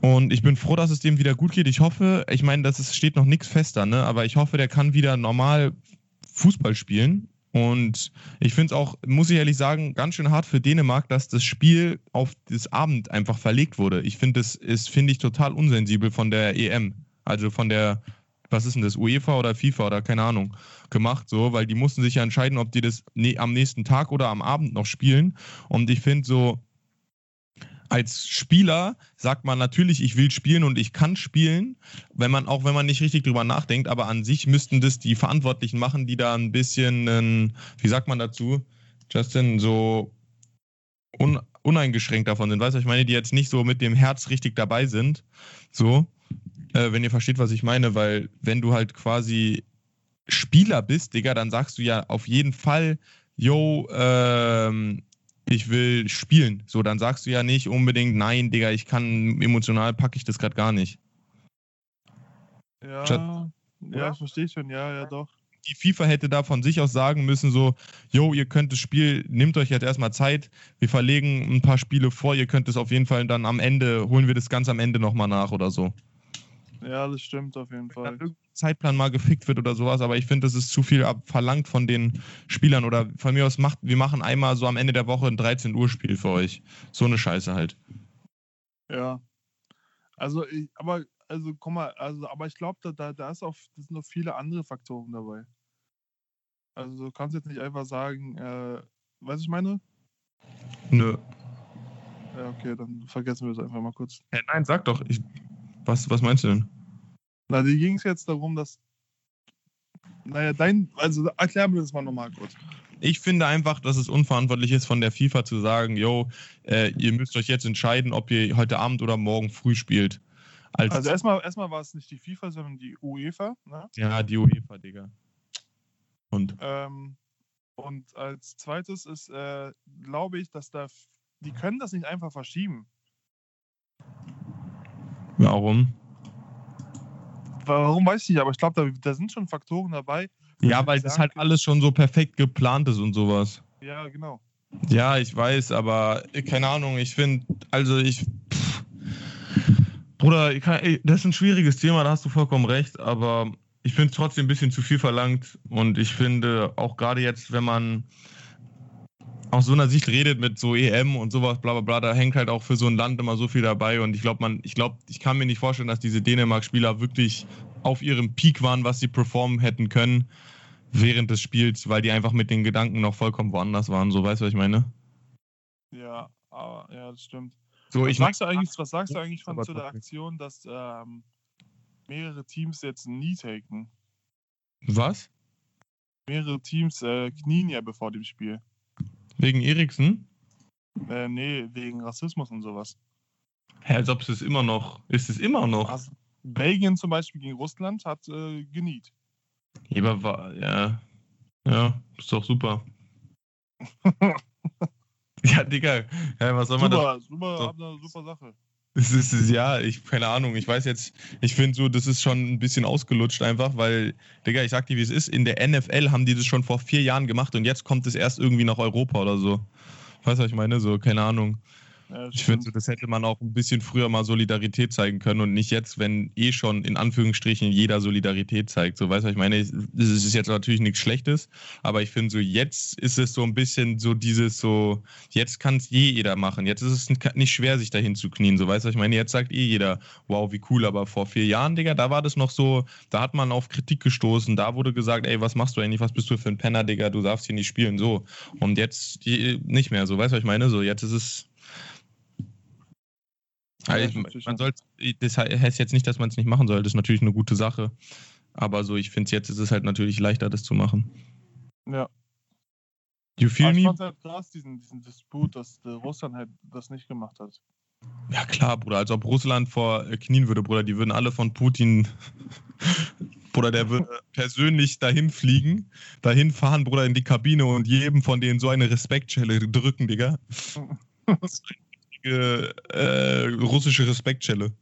Und ich bin froh, dass es dem wieder gut geht. Ich hoffe, ich meine, das ist, steht noch nichts fester, ne? aber ich hoffe, der kann wieder normal Fußball spielen. Und ich finde es auch, muss ich ehrlich sagen, ganz schön hart für Dänemark, dass das Spiel auf das Abend einfach verlegt wurde. Ich finde, das ist, finde ich, total unsensibel von der EM. Also von der, was ist denn das, UEFA oder FIFA oder keine Ahnung, gemacht, so, weil die mussten sich ja entscheiden, ob die das ne, am nächsten Tag oder am Abend noch spielen. Und ich finde so, als Spieler sagt man natürlich, ich will spielen und ich kann spielen, wenn man auch wenn man nicht richtig drüber nachdenkt, aber an sich müssten das die Verantwortlichen machen, die da ein bisschen, wie sagt man dazu, Justin, so un, uneingeschränkt davon sind. Weißt du, ich meine, die jetzt nicht so mit dem Herz richtig dabei sind. So, äh, wenn ihr versteht, was ich meine, weil wenn du halt quasi Spieler bist, Digga, dann sagst du ja auf jeden Fall, yo, ähm, ich will spielen. So, dann sagst du ja nicht unbedingt, nein, Digga, ich kann emotional packe ich das gerade gar nicht. Ja, ja, Ja. ich verstehe schon, ja, ja, doch. Die FIFA hätte da von sich aus sagen müssen, so, yo, ihr könnt das Spiel, nehmt euch jetzt erstmal Zeit, wir verlegen ein paar Spiele vor, ihr könnt es auf jeden Fall dann am Ende, holen wir das ganz am Ende nochmal nach oder so. Ja, das stimmt auf jeden Fall. Zeitplan mal gefickt wird oder sowas, aber ich finde, das ist zu viel verlangt von den Spielern oder von mir aus macht, wir machen einmal so am Ende der Woche ein 13 Uhr Spiel für euch. So eine Scheiße halt. Ja. Also, ich, aber, also, guck mal, also, aber ich glaube, da, da, da ist auch, das sind noch viele andere Faktoren dabei. Also, du kannst jetzt nicht einfach sagen, äh, was ich meine? Nö. Ja, okay, dann vergessen wir es einfach mal kurz. Hä, nein, sag doch. Ich, was, was meinst du denn? Na, die ging es jetzt darum, dass. Naja, dein. Also, erklär mir das mal nochmal kurz. Ich finde einfach, dass es unverantwortlich ist, von der FIFA zu sagen, yo, äh, ihr müsst euch jetzt entscheiden, ob ihr heute Abend oder morgen früh spielt. Als, Also, erstmal, erstmal war es nicht die FIFA, sondern die UEFA. Ne? ja, die UEFA, Digga. Und Ähm, und als zweites ist, äh, glaube ich, dass da. Die können das nicht einfach verschieben. Warum? Warum weiß ich nicht, aber ich glaube, da, da sind schon Faktoren dabei. Ja, weil das halt alles schon so perfekt geplant ist und sowas. Ja, genau. Ja, ich weiß, aber äh, keine Ahnung, ich finde, also ich. Pff, Bruder, ich kann, ey, das ist ein schwieriges Thema, da hast du vollkommen recht, aber ich finde es trotzdem ein bisschen zu viel verlangt und ich finde auch gerade jetzt, wenn man aus so einer Sicht redet mit so EM und sowas, bla bla bla, da hängt halt auch für so ein Land immer so viel dabei und ich glaube, man, ich glaube, ich kann mir nicht vorstellen, dass diese Dänemark-Spieler wirklich auf ihrem Peak waren, was sie performen hätten können während des Spiels, weil die einfach mit den Gedanken noch vollkommen woanders waren. So, weißt du, was ich meine? Ja, aber, ja, das stimmt. So, Was ich sagst, du eigentlich, <laughs> was sagst du eigentlich von zu der. Aktion, dass ähm, mehrere Teams jetzt ein Knee taken? Was? Mehrere Teams äh, knien ja bevor dem Spiel. Wegen Eriksen? Äh, nee, wegen Rassismus und sowas. Hä, als ob es es immer noch. Ist es immer noch? Also, Belgien zum Beispiel gegen Russland hat äh, geniet. Ja, aber war, ja. Ja, ist doch super. <laughs> ja, Digga. Ja, was soll man da. Super, super, so. eine super Sache. Es ist, ja, ich, keine Ahnung, ich weiß jetzt, ich finde so, das ist schon ein bisschen ausgelutscht einfach, weil, Digga, ich sag dir, wie es ist, in der NFL haben die das schon vor vier Jahren gemacht und jetzt kommt es erst irgendwie nach Europa oder so. Weißt du, was ich meine? So, keine Ahnung. Ja, das Ich finde, das hätte man auch ein bisschen früher mal Solidarität zeigen können und nicht jetzt, wenn eh schon in Anführungsstrichen jeder Solidarität zeigt. So, weißt du, ich meine? Es ist jetzt natürlich nichts Schlechtes, aber ich finde so, jetzt ist es so ein bisschen so dieses so, jetzt kann es eh jeder machen. Jetzt ist es nicht schwer, sich dahin zu knien. So, weißt du, ich meine? Jetzt sagt eh jeder, wow, wie cool, aber vor vier Jahren, Digga, da war das noch so, da hat man auf Kritik gestoßen, da wurde gesagt, ey, was machst du eigentlich, was bist du für ein Penner, Digga, du darfst hier nicht spielen, so. Und jetzt nicht mehr, so, weißt du, ich meine? So, jetzt ist es. Also ich man soll, das he- heißt jetzt nicht, dass man es nicht machen soll. Das ist natürlich eine gute Sache. Aber so, ich finde jetzt ist es halt natürlich leichter, das zu machen. Ja. You feel Aber ich fand halt krass, diesen, diesen Disput, dass äh, Russland halt das nicht gemacht hat. Ja klar, Bruder. Als ob Russland vor äh, knien würde, Bruder. Die würden alle von Putin. <laughs> Bruder, der würde persönlich dahin fliegen, dahin fahren, Bruder, in die Kabine und jedem von denen so eine Respektschelle drücken, Digga. <laughs> Äh, äh, russische Respektschelle.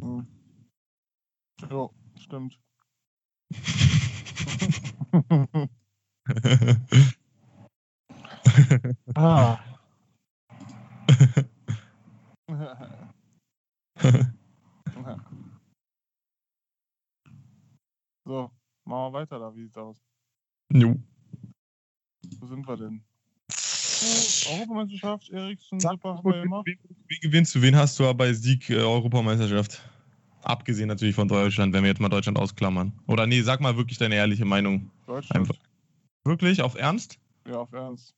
Hm. Jo, stimmt. <laughs> ah. so, machen wir weiter da. Wie sieht's aus? jo. Wo sind wir denn? Europameisterschaft, Eriksen, super, haben wir gemacht. Wie, wie gewinnst du? Wen hast du bei Sieg äh, Europameisterschaft? Abgesehen natürlich von Deutschland, wenn wir jetzt mal Deutschland ausklammern. Oder nee, sag mal wirklich deine ehrliche Meinung. Deutschland. Einfach. Wirklich? Auf Ernst? Ja, auf Ernst.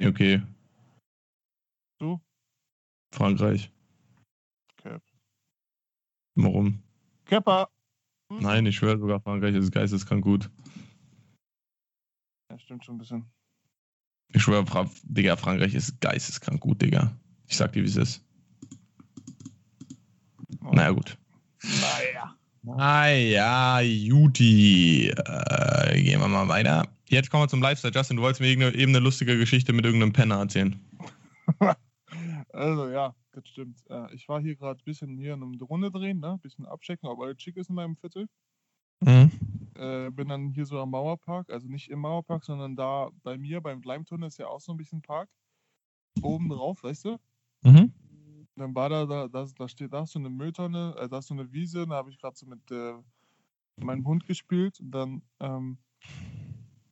Okay. Du? Frankreich. Cap. Warum? Kepper! Hm? Nein, ich schwöre sogar, Frankreich ist geisteskrank gut. Ja, stimmt schon ein bisschen. Ich schwöre, Fra Digga, Frankreich ist geisteskrank gut, Digga. Ich sag dir, wie es ist. Oh. Naja, gut. Naja. Naja, Juti. Äh, gehen wir mal weiter. Jetzt kommen wir zum Lifestyle. Justin, du wolltest mir eben eine lustige Geschichte mit irgendeinem Penner erzählen. <laughs> Also ja, das stimmt. Äh, Ich war hier gerade ein bisschen hier in einer Runde drehen, ne? Bisschen abchecken, ob alles schick ist in meinem Viertel. Mhm. Äh, bin dann hier so am Mauerpark, also nicht im Mauerpark, sondern da bei mir, beim Gleimtunnel ist ja auch so ein bisschen Park. Oben drauf, weißt du? Mhm. dann war da, da, da, da steht da ist so eine Mülltonne, äh, da ist so eine Wiese, da habe ich gerade so mit äh, meinem Hund gespielt und dann ähm,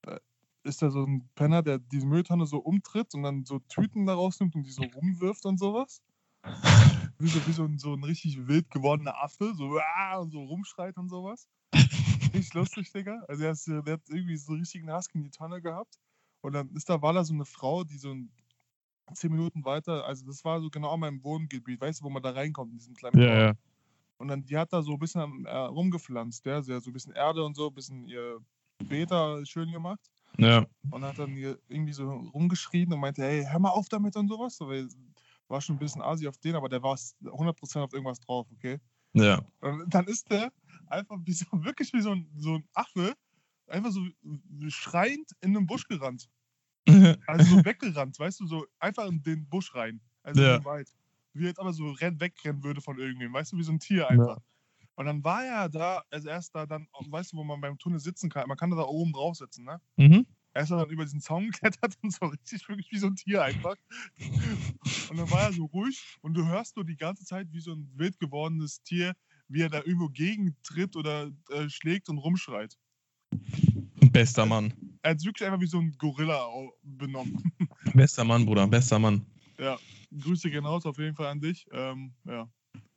äh, ist da so ein Penner, der diese Mülltonne so umtritt und dann so Tüten da rausnimmt und die so rumwirft und sowas. <laughs> Wie so, wie so, ein, so ein richtig wild gewordener Affe, so "Ah", und so rumschreit und sowas. <laughs> <laughs> Richtig lustig, Digga. Also der, ist, der hat irgendwie so einen Hass gegen die Tonne gehabt. Und dann ist da, war da so eine Frau, die so ein zehn Minuten weiter, also das war so genau in meinem Wohngebiet, weißt du, wo man da reinkommt, in diesem kleinen Ja, ja. Und dann, die hat da so ein bisschen äh, rumgepflanzt, ja, so ein bisschen Erde und so, ein bisschen ihr Beta schön gemacht. Ja. Und hat dann hier irgendwie so rumgeschrien und meinte, hey, hör mal auf damit und sowas. So, weil war schon ein bisschen Asi auf den, aber der war 100% auf irgendwas drauf, okay? Ja. Und dann ist der einfach wie so, <laughs> wirklich wie so ein, so ein Affe, einfach so schreiend in den Busch gerannt. <laughs> Also so weggerannt, weißt du, so einfach in den Busch rein. Also Ja. in den Wald. Wie jetzt aber so renn, wegrennen würde von irgendwem, weißt du, wie so ein Tier einfach. Und dann war er da, als erst da dann, weißt du, wo man beim Tunnel sitzen kann, man kann da oben drauf sitzen, ne? mhm. Er ist dann über diesen Zaun <laughs> geklettert und so richtig wirklich wie so ein Tier einfach. Und dann war er so ruhig und du hörst nur die ganze Zeit wie so ein wild gewordenes Tier, wie er da irgendwo gegentritt oder äh, schlägt und rumschreit. Bester Mann. Er hat wirklich einfach wie so ein Gorilla benommen. <laughs> Bester Mann, Bruder. Bester Mann. Grüße gehen raus auf jeden Fall an dich. Ähm, ja.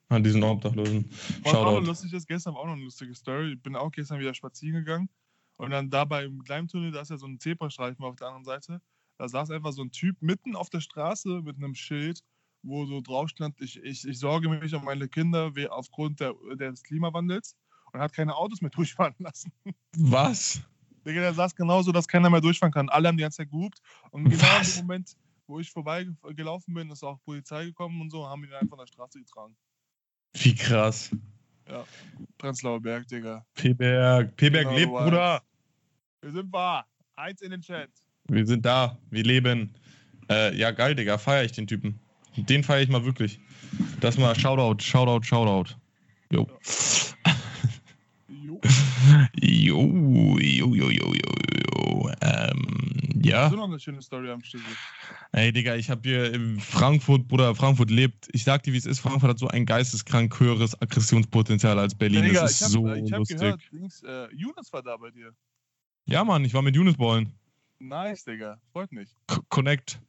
An diesen Obdachlosen. Was auch noch Shoutout. lustig ist, gestern war auch noch eine lustige Story. Ich bin auch gestern wieder spazieren gegangen und dann da beim Gleimtunnel, da ist ja so ein Zebrastreifen auf der anderen Seite. Da saß einfach so ein Typ mitten auf der Straße mit einem Schild, wo so drauf stand, ich, ich, ich sorge mich um meine Kinder aufgrund der, des Klimawandels und hat keine Autos mehr <laughs> durchfahren lassen. Was? Digga, der saß genauso, dass keiner mehr durchfahren kann. Alle haben die ganze Zeit gehupt. Und genau Was? im Moment, wo ich vorbeigelaufen bin, ist auch Polizei gekommen und so, haben ihn einfach von der Straße getragen. Wie krass. Prenzlauer Berg, Digga. P-Berg. P-Berg Genau, lebt. Bruder. Wir sind wahr. Eins in den Chat. Wir sind da. Wir leben. Äh, ja, geil, Digga. Feier ich den Typen. Den feiere ich mal wirklich. Das mal Shoutout, Shoutout, Shoutout. Jo. Jo. Jo, jo, jo, jo, jo, jo. Ähm, ja. So noch eine schöne Story am Stück. Ey, Digga, ich habe hier in Frankfurt, Bruder, Frankfurt lebt. Ich sag dir, wie es ist. Frankfurt hat so ein geisteskrank höheres Aggressionspotenzial als Berlin. Digga, das ich ist hab, so ich hab lustig. gehört, Dings, äh, Jonas war da bei dir. Ja, Mann, ich war mit Yunus ballen. Nice, Digga. Freut mich. C- Connect.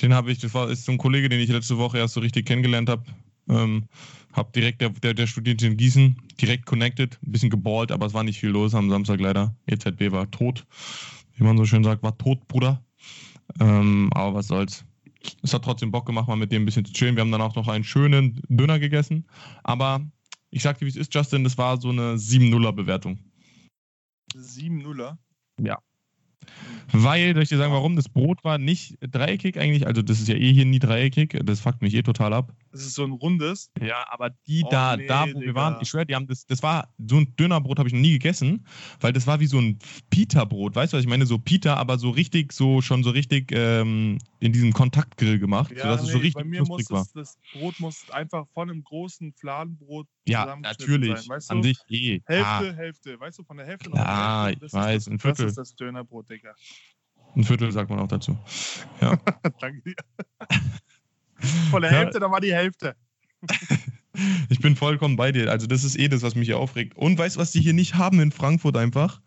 Den habe ich, das war ist so ein Kollege, den ich letzte Woche erst so richtig kennengelernt habe. Ähm, hab direkt, der, der, der studiert in Gießen, direkt connected, ein bisschen geballt, aber es war nicht viel los am Samstag leider. EZB war tot, wie man so schön sagt, war tot, Bruder. Ähm, aber was soll's. Es hat trotzdem Bock gemacht, mal mit dem ein bisschen zu chillen. Wir haben dann auch noch einen schönen Döner gegessen. Aber ich sag dir, wie es ist, Justin, das war so eine 7-0er-Bewertung. 7-0er. Weil, soll ich dir sagen, warum? Das Brot war nicht dreieckig eigentlich, also das ist ja eh hier nie dreieckig, das fuckt mich eh total ab. Das ist so ein rundes. Ja, aber die Oh, da, nee, da, wo wir Digga. waren, ich schwöre, die haben das, das war, so ein Dönerbrot habe ich noch nie gegessen, weil das war wie so ein Pita-Brot, weißt du, was ich meine? So Pita, aber so richtig, so schon so richtig ähm, in diesem Kontaktgrill gemacht, sodass es so richtig bei mir muss war. es, das Brot muss einfach von einem großen Fladenbrot Ja, natürlich, sein, weißt an du? sich eh. Hälfte, Ah, Hälfte, weißt du, von der Hälfte Klar, auf die ich weiß, ein Viertel. Das ist das Dönerbrot, Digga. Ein Viertel sagt man auch dazu. <laughs> Danke dir. <laughs> Von der Ja. Hälfte, da war die Hälfte. <laughs> Ich bin vollkommen bei dir. Also, das ist eh das, was mich hier aufregt. Und weißt du, was die hier nicht haben in Frankfurt einfach?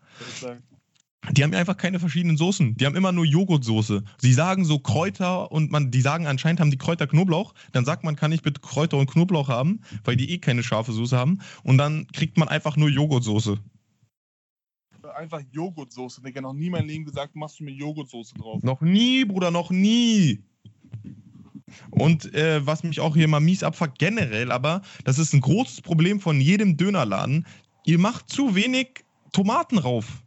Die haben einfach keine verschiedenen Soßen. Die haben immer nur Joghurtsoße. Sie sagen so Kräuter und man, die sagen anscheinend haben die Kräuter Knoblauch. Dann sagt man, kann ich bitte Kräuter und Knoblauch haben, weil die eh keine scharfe Soße haben. Und dann kriegt man einfach nur Joghurtsoße. Einfach Joghurtsoße, Digga. Noch nie in meinem Leben gesagt, machst du mir Joghurtsoße drauf. Noch nie, Bruder, noch nie. Und äh, was mich auch hier mal mies abfuckt, generell, aber das ist ein großes Problem von jedem Dönerladen. Ihr macht zu wenig Tomaten rauf.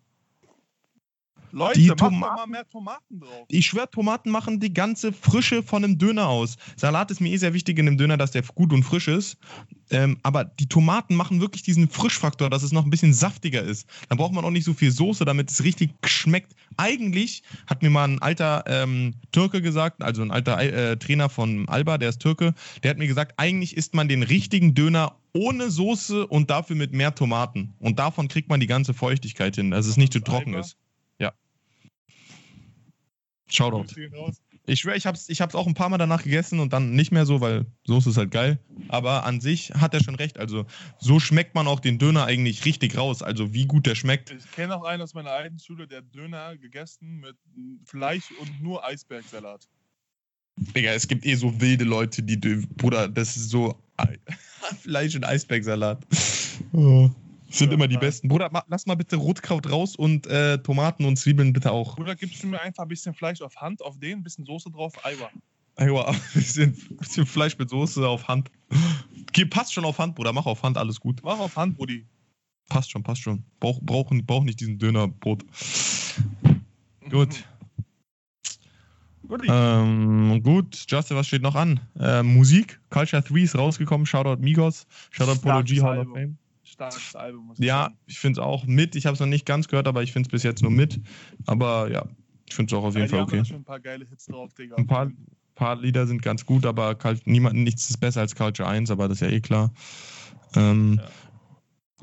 Leute, Die Tomaten- mal mehr Tomaten drauf. Ich schwör, Tomaten machen die ganze Frische von einem Döner aus. Salat ist mir eh sehr wichtig in einem Döner, dass der gut und frisch ist. Ähm, aber die Tomaten machen wirklich diesen Frischfaktor, dass es noch ein bisschen saftiger ist. Dann braucht man auch nicht so viel Soße, damit es richtig schmeckt. Eigentlich hat mir mal ein alter ähm, Türke gesagt, also ein alter äh, Trainer von Alba, der ist Türke, der hat mir gesagt, eigentlich isst man den richtigen Döner ohne Soße und dafür mit mehr Tomaten. Und davon kriegt man die ganze Feuchtigkeit hin, dass es nicht zu trocken ist. Shoutout. Ich schwöre, ich hab's, ich hab's auch ein paar Mal danach gegessen und dann nicht mehr so, weil Soße ist halt geil. Aber an sich hat er schon recht. Also so schmeckt man auch den Döner eigentlich richtig raus. Also wie gut der schmeckt. Ich kenne auch einen aus meiner alten Schule, der hat Döner gegessen mit Fleisch und nur Eisbergsalat. Digga, es gibt eh so wilde Leute, die, Bruder, das ist so Ei- <laughs> Fleisch und Eisbergsalat. Oh. Sind immer die besten. Bruder, lass mal bitte Rotkraut raus und äh, Tomaten und Zwiebeln bitte auch. Oder gibst du mir einfach ein bisschen Fleisch auf Hand, auf den, ein bisschen Soße drauf, Eiwa. Aua, <laughs> ein bisschen, bisschen Fleisch mit Soße auf Hand. Geh, passt schon auf Hand, Bruder. Mach auf Hand, alles gut. Mach auf Hand, Brudi. Passt schon, passt schon. Brauch, brauchen, brauch nicht diesen Dönerbrot. Gut. Brudi. Ähm, gut, Justin, was steht noch an? Äh, Musik, Culture 3 ist rausgekommen. Shoutout Migos, Shoutout Polo G Hall of. Fame. Starkes Album, muss ich Ja, sagen. ich finde es auch mit. Ich habe es noch nicht ganz gehört, aber ich finde es bis jetzt nur mit. Aber ja, ich finde es auch auf jeden Ja, die Fall haben da okay. schon ein paar geile Hits drauf, Digga. Ein paar, paar Lieder sind ganz gut, aber niemand, nichts ist besser als Culture 1, aber das ist ja eh klar. Ähm,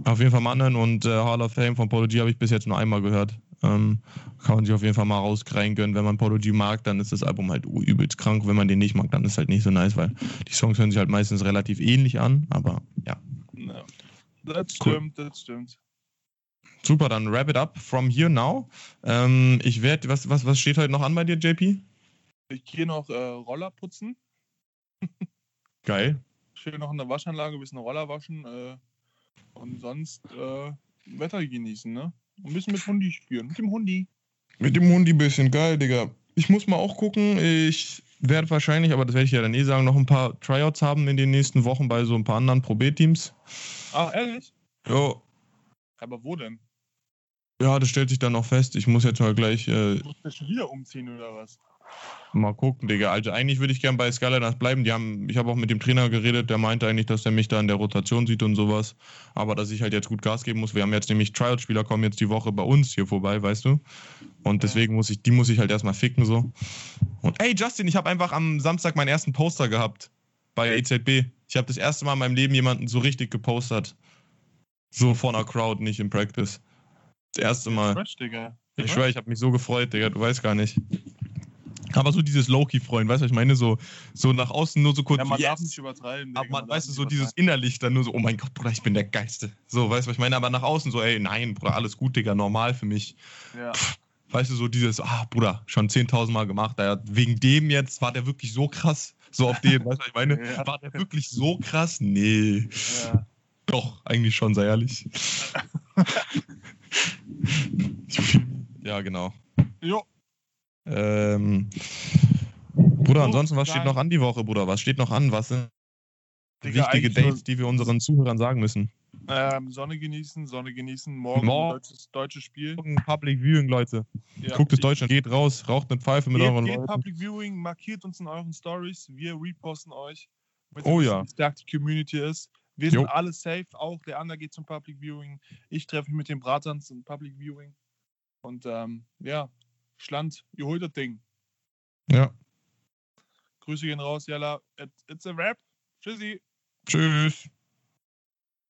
Auf jeden Fall mal anhören und äh, Hall of Fame von Polo G habe ich bis jetzt nur einmal gehört. Ähm, kann man sich auf jeden Fall mal rauskreien gönnen. Wenn man Polo G mag, dann ist das Album halt übelst krank. Wenn man den nicht mag, dann ist es halt nicht so nice, weil die Songs hören sich halt meistens relativ ähnlich an. Aber ja, Ja. Das Cool. stimmt, das stimmt. super, dann wrap it up from here now. Ähm, ich werde, was, was, was steht heute noch an bei dir, JP? Ich gehe noch äh, Roller putzen. <laughs> Geil. Schön noch in der Waschanlage ein bisschen Roller waschen. Äh, und sonst äh, Wetter genießen, ne? Und ein bisschen mit Hundi spielen. Mit dem Hundi. Mit dem Hundi bisschen geil, Digga. Ich muss mal auch gucken. Ich werde wahrscheinlich, aber das werde ich ja dann eh sagen, noch ein paar Tryouts haben in den nächsten Wochen bei so ein paar anderen Pro B-Teams. Ach, ehrlich? Jo. Aber wo denn? Ja, das stellt sich dann noch fest. Ich muss jetzt mal gleich äh, Du musst schon wieder umziehen oder was? Mal gucken, Digga. Also eigentlich würde ich gern bei Skyliners bleiben. Die haben, ich habe auch mit dem Trainer geredet, der meinte eigentlich, dass er mich da in der Rotation sieht und sowas. Aber dass ich halt jetzt gut Gas geben muss. Wir haben jetzt nämlich Tryout-Spieler kommen jetzt die Woche bei uns hier vorbei, weißt du? Und deswegen muss ich, die muss ich halt erstmal ficken so. Und ey, Justin, ich habe einfach am Samstag meinen ersten Poster gehabt bei EZB. Ich habe das erste Mal in meinem Leben jemanden so richtig gepostert. So vor einer Crowd, nicht im Practice. Das erste Mal. Fresh, Digga. Ich schwöre, ich habe mich so gefreut, Digga, du weißt gar nicht. Aber so dieses Low-Key-Freuen, weißt du, was ich meine? So, so nach außen nur so kurz, Ja, man yes. darf nicht übertreiben. aber man, darf weißt du, so dieses innerlich dann nur so, oh mein Gott, Bruder, ich bin der Geiste. So, weißt du, was ich meine? Aber nach außen so, ey, nein, Bruder, alles gut, Digga, normal für mich. Ja. Weißt du, so dieses, ah, Bruder, schon 10.000 Mal gemacht. Ja, wegen dem jetzt war der wirklich so krass. So auf den, weißt du, was ich meine? <laughs> Ja. War der wirklich so krass? Nee. ja. Doch, eigentlich schon, sei ehrlich. <laughs> <laughs> ja, genau. Jo, Ähm, Bruder, So, ansonsten, was steht noch an die Woche, Bruder? Was steht noch an? Was sind Digga, wichtige Dates, die wir unseren Zuhörern sagen müssen. Ähm, Sonne genießen, Sonne genießen. Morgen Morgen. deutsches, deutsches Spiel. Morgen Public Viewing, Leute. Ja. Guckt es Deutschland. Geht raus, raucht eine Pfeife mit Geht, euren geht Leuten. Public Viewing, markiert uns in euren Stories. Wir reposten euch. Oh ja. Wie stark die Community ist. Wir Jo. sind alle safe. Auch der Ander geht zum Public Viewing. Ich treffe mich mit den Bratern zum Public Viewing. Und ähm, ja, Schland, ihr holt das Ding. Ja. Grüße gehen raus, Jalla. It, it's a rap. Tschüssi. Tschüss.